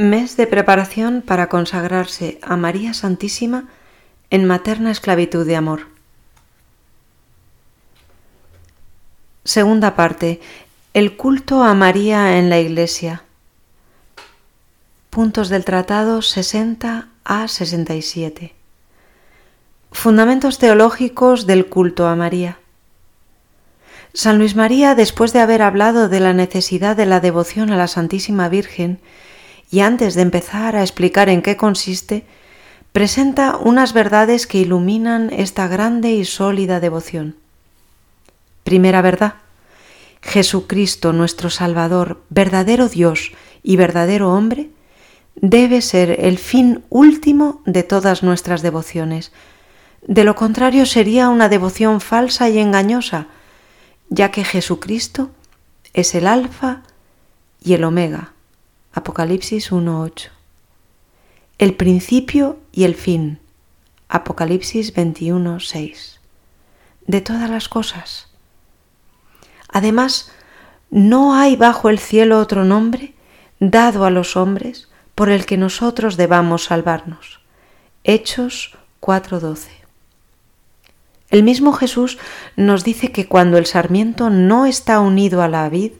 Mes de preparación para consagrarse a María Santísima en materna esclavitud de amor. Segunda parte. El culto a María en la Iglesia. Puntos del Tratado 60 a 67. Fundamentos teológicos del culto a María. San Luis María, después de haber hablado de la necesidad de la devoción a la Santísima Virgen, y antes de empezar a explicar en qué consiste, presenta unas verdades que iluminan esta grande y sólida devoción. Primera verdad. Jesucristo, nuestro Salvador, verdadero Dios y verdadero hombre, debe ser el fin último de todas nuestras devociones. De lo contrario sería una devoción falsa y engañosa, ya que Jesucristo es el alfa y el omega. Apocalipsis 1.8. El principio y el fin. Apocalipsis 21.6. De todas las cosas. Además, no hay bajo el cielo otro nombre dado a los hombres por el que nosotros debamos salvarnos. Hechos 4.12. El mismo Jesús nos dice que cuando el sarmiento no está unido a la vid,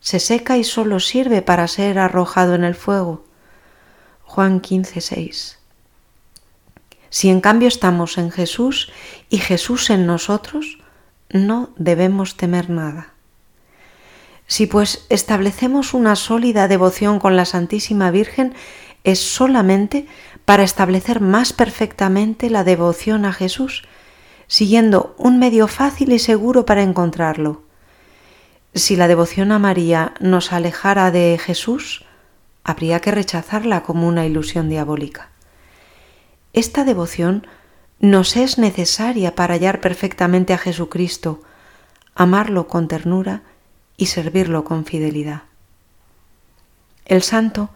se seca y solo sirve para ser arrojado en el fuego. Juan 15.6. Si en cambio estamos en Jesús y Jesús en nosotros, no debemos temer nada. Si pues establecemos una sólida devoción con la Santísima Virgen, es solamente para establecer más perfectamente la devoción a Jesús, siguiendo un medio fácil y seguro para encontrarlo. Si la devoción a María nos alejara de Jesús, habría que rechazarla como una ilusión diabólica. Esta devoción nos es necesaria para hallar perfectamente a Jesucristo, amarlo con ternura y servirlo con fidelidad. El santo,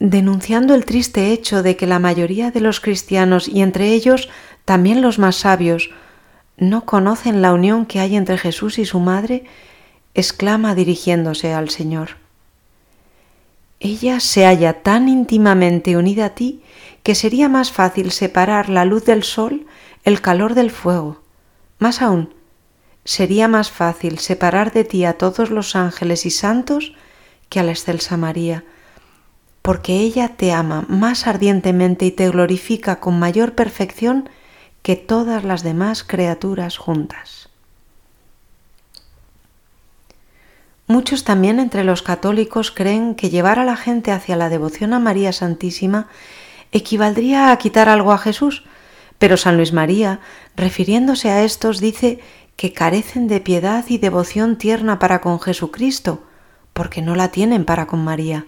denunciando el triste hecho de que la mayoría de los cristianos y entre ellos también los más sabios no conocen la unión que hay entre Jesús y su madre, exclama dirigiéndose al Señor. Ella se halla tan íntimamente unida a ti que sería más fácil separar la luz del sol, el calor del fuego. Más aún, sería más fácil separar de ti a todos los ángeles y santos que a la excelsa María, porque ella te ama más ardientemente y te glorifica con mayor perfección que todas las demás criaturas juntas. Muchos también entre los católicos creen que llevar a la gente hacia la devoción a María Santísima equivaldría a quitar algo a Jesús, pero San Luis María, refiriéndose a estos, dice que carecen de piedad y devoción tierna para con Jesucristo, porque no la tienen para con María.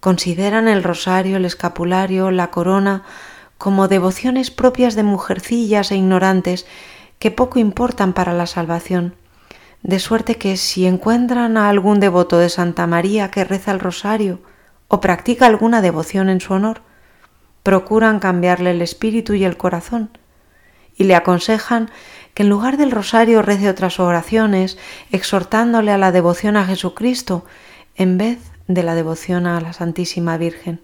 Consideran el rosario, el escapulario, la corona como devociones propias de mujercillas e ignorantes que poco importan para la salvación, de suerte que si encuentran a algún devoto de Santa María que reza el rosario o practica alguna devoción en su honor, procuran cambiarle el espíritu y el corazón, y le aconsejan que en lugar del rosario rece otras oraciones, exhortándole a la devoción a Jesucristo en vez de la devoción a la Santísima Virgen.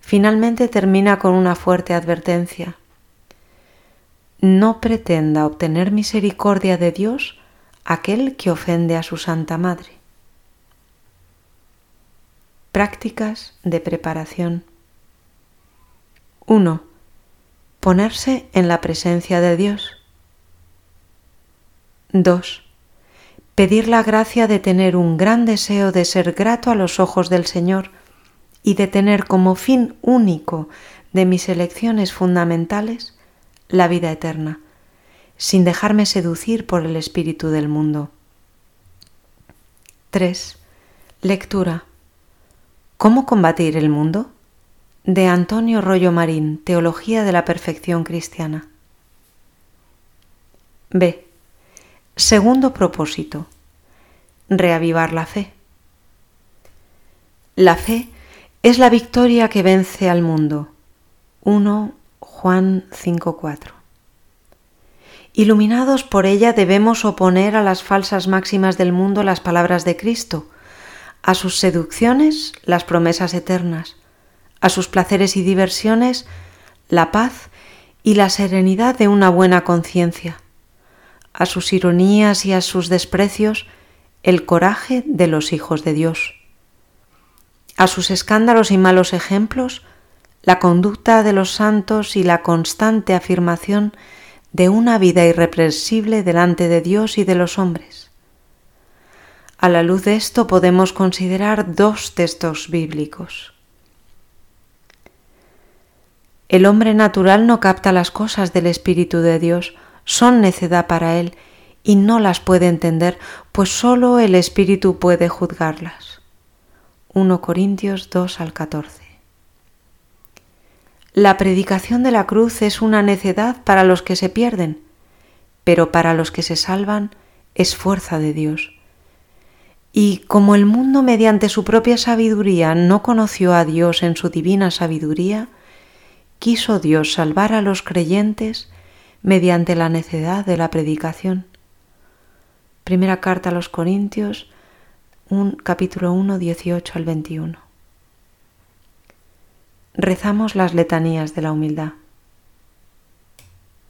Finalmente termina con una fuerte advertencia. No pretenda obtener misericordia de Dios aquel que ofende a su Santa Madre. Prácticas de preparación. 1. Ponerse en la presencia de Dios. 2. Pedir la gracia de tener un gran deseo de ser grato a los ojos del Señor y de tener como fin único de mis elecciones fundamentales la vida eterna, sin dejarme seducir por el espíritu del mundo. 3. Lectura. ¿Cómo combatir el mundo? De Antonio Rollo Marín, Teología de la Perfección Cristiana. B. Segundo propósito. Reavivar la fe. La fe es la victoria que vence al mundo. 1 Juan 5:4. Iluminados por ella debemos oponer a las falsas máximas del mundo las palabras de Cristo. a sus seducciones las promesas eternas, a sus placeres y diversiones la paz y la serenidad de una buena conciencia, a sus ironías y a sus desprecios el coraje de los hijos de Dios, a sus escándalos y malos ejemplos la conducta de los santos y la constante afirmación de una vida irrepresible delante de Dios y de los hombres. A la luz de esto podemos considerar dos textos bíblicos. El hombre natural no capta las cosas del Espíritu de Dios, son necedad para él y no las puede entender, pues sólo el Espíritu puede juzgarlas. 1 Corintios 2 al 14. La predicación de la cruz es una necedad para los que se pierden, pero para los que se salvan es fuerza de Dios. Y como el mundo mediante su propia sabiduría no conoció a Dios en su divina sabiduría, quiso Dios salvar a los creyentes mediante la necedad de la predicación. Primera carta a los Corintios, un, capítulo 1, 18 al 21. Rezamos las letanías de la humildad.